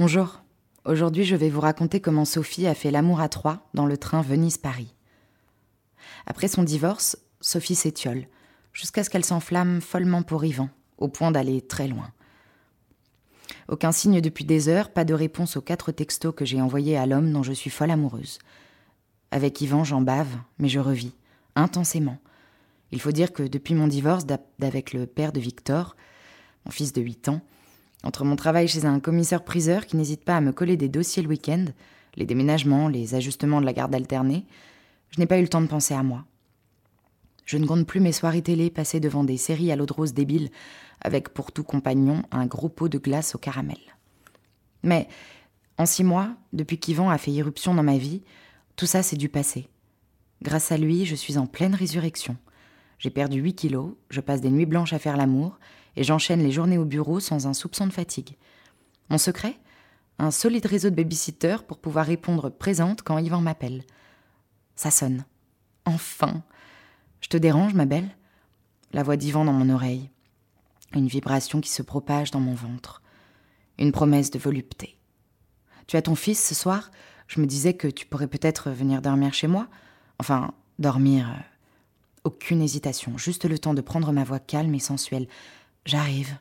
Bonjour. Aujourd'hui, je vais vous raconter comment Sophie a fait l'amour à trois dans le train Venise-Paris. Après son divorce, Sophie s'étiole, jusqu'à ce qu'elle s'enflamme follement pour Yvan, au point d'aller très loin. Aucun signe depuis des heures, pas de réponse aux quatre textos que j'ai envoyés à l'homme dont je suis folle amoureuse. Avec Yvan, j'en bave, mais je revis, intensément. Il faut dire que depuis mon divorce d'avec le père de Victor, mon fils de 8 ans, entre mon travail chez un commissaire-priseur qui n'hésite pas à me coller des dossiers le week-end, les déménagements, les ajustements de la garde alternée, je n'ai pas eu le temps de penser à moi. Je ne compte plus mes soirées télé passées devant des séries à l'eau de rose débile, avec pour tout compagnon un gros pot de glace au caramel. Mais, en six mois, depuis qu'Yvan a fait irruption dans ma vie, tout ça c'est du passé. Grâce à lui, je suis en pleine résurrection. J'ai perdu 8 kilos, je passe des nuits blanches à faire l'amour, et j'enchaîne les journées au bureau sans un soupçon de fatigue. Mon secret Un solide réseau de babysitters pour pouvoir répondre présente quand Yvan m'appelle. Ça sonne. Enfin Je te dérange, ma belle? La voix d'Yvan dans mon oreille. Une vibration qui se propage dans mon ventre. Une promesse de volupté. Tu as ton fils ce soir? Je me disais que tu pourrais peut-être venir dormir chez moi. Enfin, dormir. Euh, aucune hésitation, juste le temps de prendre ma voix calme et sensuelle, J'arrive.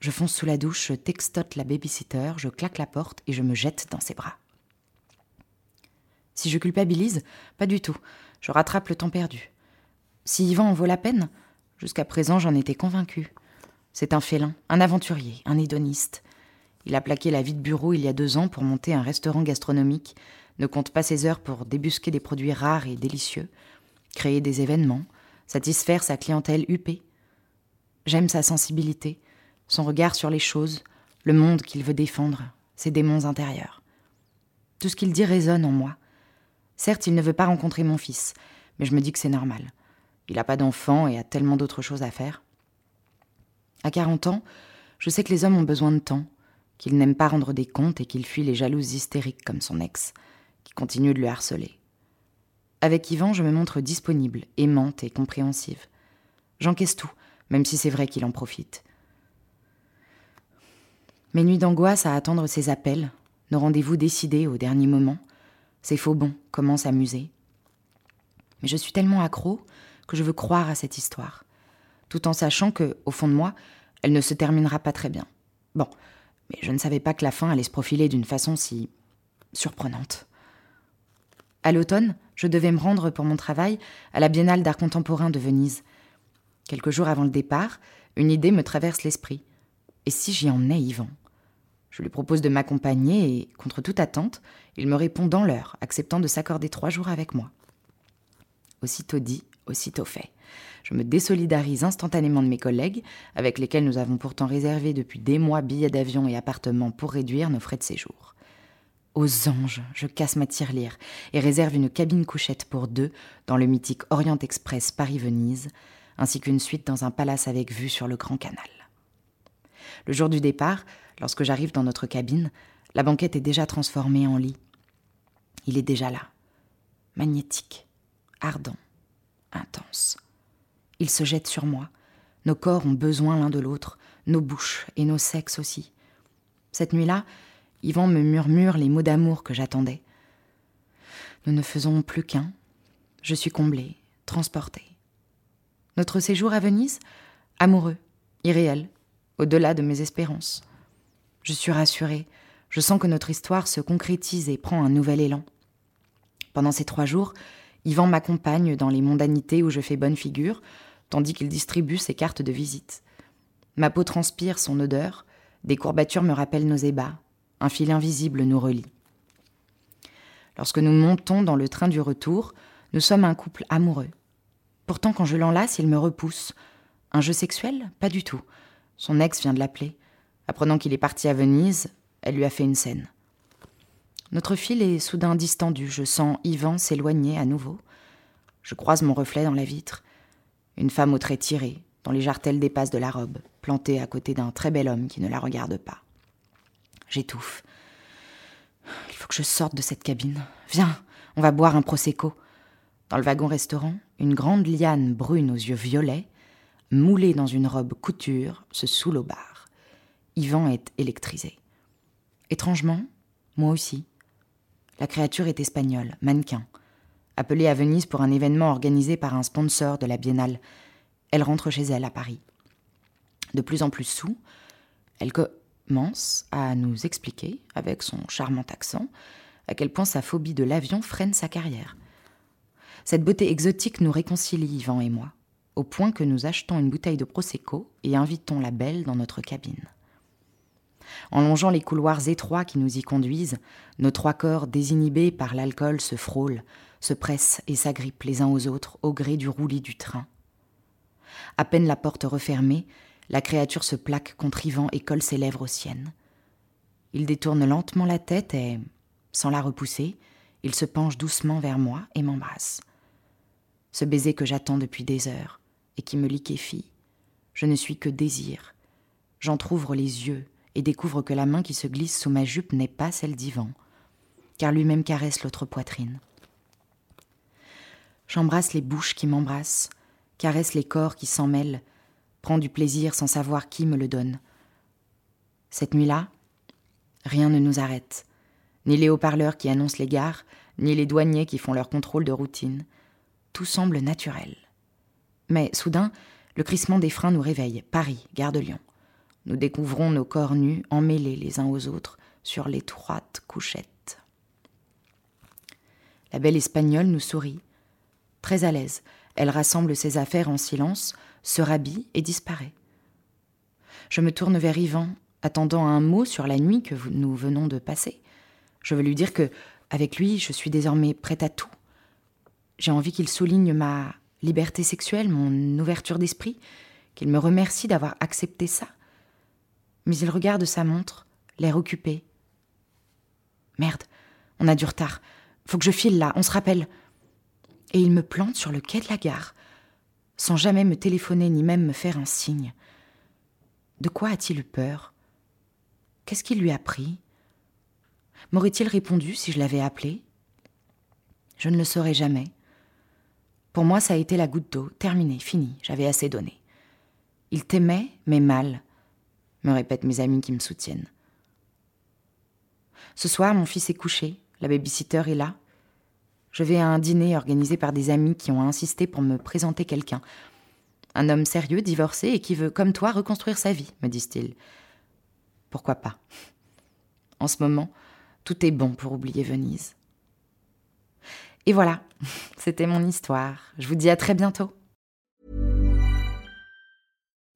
Je fonce sous la douche, je textote la babysitter, je claque la porte et je me jette dans ses bras. Si je culpabilise, pas du tout. Je rattrape le temps perdu. Si Yvan en vaut la peine, jusqu'à présent j'en étais convaincue. C'est un félin, un aventurier, un hédoniste. Il a plaqué la vie de bureau il y a deux ans pour monter un restaurant gastronomique, ne compte pas ses heures pour débusquer des produits rares et délicieux, créer des événements, satisfaire sa clientèle huppée, J'aime sa sensibilité, son regard sur les choses, le monde qu'il veut défendre, ses démons intérieurs. Tout ce qu'il dit résonne en moi. Certes, il ne veut pas rencontrer mon fils, mais je me dis que c'est normal. Il n'a pas d'enfant et a tellement d'autres choses à faire. À 40 ans, je sais que les hommes ont besoin de temps, qu'ils n'aiment pas rendre des comptes et qu'ils fuient les jalouses hystériques comme son ex, qui continue de le harceler. Avec Yvan, je me montre disponible, aimante et compréhensive. J'encaisse tout, même si c'est vrai qu'il en profite. Mes nuits d'angoisse à attendre ses appels, nos rendez-vous décidés au dernier moment, ces faux bons, comment s'amuser. Mais je suis tellement accro que je veux croire à cette histoire, tout en sachant que, au fond de moi, elle ne se terminera pas très bien. Bon, mais je ne savais pas que la fin allait se profiler d'une façon si surprenante. À l'automne, je devais me rendre pour mon travail à la Biennale d'art contemporain de Venise, Quelques jours avant le départ, une idée me traverse l'esprit. Et si j'y emmenais Yvan? Je lui propose de m'accompagner et, contre toute attente, il me répond dans l'heure, acceptant de s'accorder trois jours avec moi. Aussitôt dit, aussitôt fait. Je me désolidarise instantanément de mes collègues, avec lesquels nous avons pourtant réservé depuis des mois billets d'avion et appartements pour réduire nos frais de séjour. Aux anges, je casse ma tirelire et réserve une cabine couchette pour deux dans le mythique Orient Express Paris-Venise, ainsi qu'une suite dans un palace avec vue sur le Grand Canal. Le jour du départ, lorsque j'arrive dans notre cabine, la banquette est déjà transformée en lit. Il est déjà là, magnétique, ardent, intense. Il se jette sur moi. Nos corps ont besoin l'un de l'autre, nos bouches et nos sexes aussi. Cette nuit-là, Yvan me murmure les mots d'amour que j'attendais. Nous ne faisons plus qu'un. Je suis comblée, transportée. Notre séjour à Venise Amoureux, irréel, au-delà de mes espérances. Je suis rassurée, je sens que notre histoire se concrétise et prend un nouvel élan. Pendant ces trois jours, Yvan m'accompagne dans les mondanités où je fais bonne figure, tandis qu'il distribue ses cartes de visite. Ma peau transpire son odeur, des courbatures me rappellent nos ébats, un fil invisible nous relie. Lorsque nous montons dans le train du retour, nous sommes un couple amoureux. Pourtant, quand je l'enlace, il me repousse. Un jeu sexuel? Pas du tout. Son ex vient de l'appeler. Apprenant qu'il est parti à Venise, elle lui a fait une scène. Notre fil est soudain distendu. Je sens Yvan s'éloigner à nouveau. Je croise mon reflet dans la vitre. Une femme aux traits tirés, dont les jartelles dépassent de la robe, plantée à côté d'un très bel homme qui ne la regarde pas. J'étouffe. Il faut que je sorte de cette cabine. Viens, on va boire un prosecco. Dans le wagon-restaurant, une grande liane brune aux yeux violets, moulée dans une robe couture, se saoule au bar. Yvan est électrisé. Étrangement, moi aussi. La créature est espagnole, mannequin. Appelée à Venise pour un événement organisé par un sponsor de la biennale, elle rentre chez elle à Paris. De plus en plus sous, elle commence à nous expliquer, avec son charmant accent, à quel point sa phobie de l'avion freine sa carrière. Cette beauté exotique nous réconcilie, Yvan et moi, au point que nous achetons une bouteille de Prosecco et invitons la belle dans notre cabine. En longeant les couloirs étroits qui nous y conduisent, nos trois corps désinhibés par l'alcool se frôlent, se pressent et s'agrippent les uns aux autres au gré du roulis du train. À peine la porte refermée, la créature se plaque contre Yvan et colle ses lèvres aux siennes. Il détourne lentement la tête et, sans la repousser, il se penche doucement vers moi et m'embrasse. Ce baiser que j'attends depuis des heures et qui me liquéfie, je ne suis que désir. J'entr'ouvre les yeux et découvre que la main qui se glisse sous ma jupe n'est pas celle d'Ivan, car lui-même caresse l'autre poitrine. J'embrasse les bouches qui m'embrassent, caresse les corps qui s'en mêlent, prends du plaisir sans savoir qui me le donne. Cette nuit-là, rien ne nous arrête, ni les haut-parleurs qui annoncent les gares, ni les douaniers qui font leur contrôle de routine. Tout semble naturel. Mais soudain, le crissement des freins nous réveille. Paris, gare de Lyon. Nous découvrons nos corps nus, emmêlés les uns aux autres, sur l'étroite couchette. La belle espagnole nous sourit. Très à l'aise, elle rassemble ses affaires en silence, se rhabille et disparaît. Je me tourne vers Yvan, attendant un mot sur la nuit que nous venons de passer. Je veux lui dire que, avec lui, je suis désormais prête à tout. J'ai envie qu'il souligne ma liberté sexuelle, mon ouverture d'esprit, qu'il me remercie d'avoir accepté ça, mais il regarde sa montre, l'air occupé. Merde, on a du retard. Faut que je file là, on se rappelle. Et il me plante sur le quai de la gare, sans jamais me téléphoner ni même me faire un signe. De quoi a-t-il eu peur? Qu'est-ce qui lui a pris? M'aurait-il répondu si je l'avais appelé? Je ne le saurais jamais. Pour moi, ça a été la goutte d'eau, terminé, fini, j'avais assez donné. Il t'aimait, mais mal, me répètent mes amis qui me soutiennent. Ce soir, mon fils est couché, la babysitter est là. Je vais à un dîner organisé par des amis qui ont insisté pour me présenter quelqu'un. Un homme sérieux, divorcé et qui veut, comme toi, reconstruire sa vie, me disent-ils. Pourquoi pas? En ce moment, tout est bon pour oublier Venise. Et voilà, c'était mon histoire. Je vous dis à très bientôt.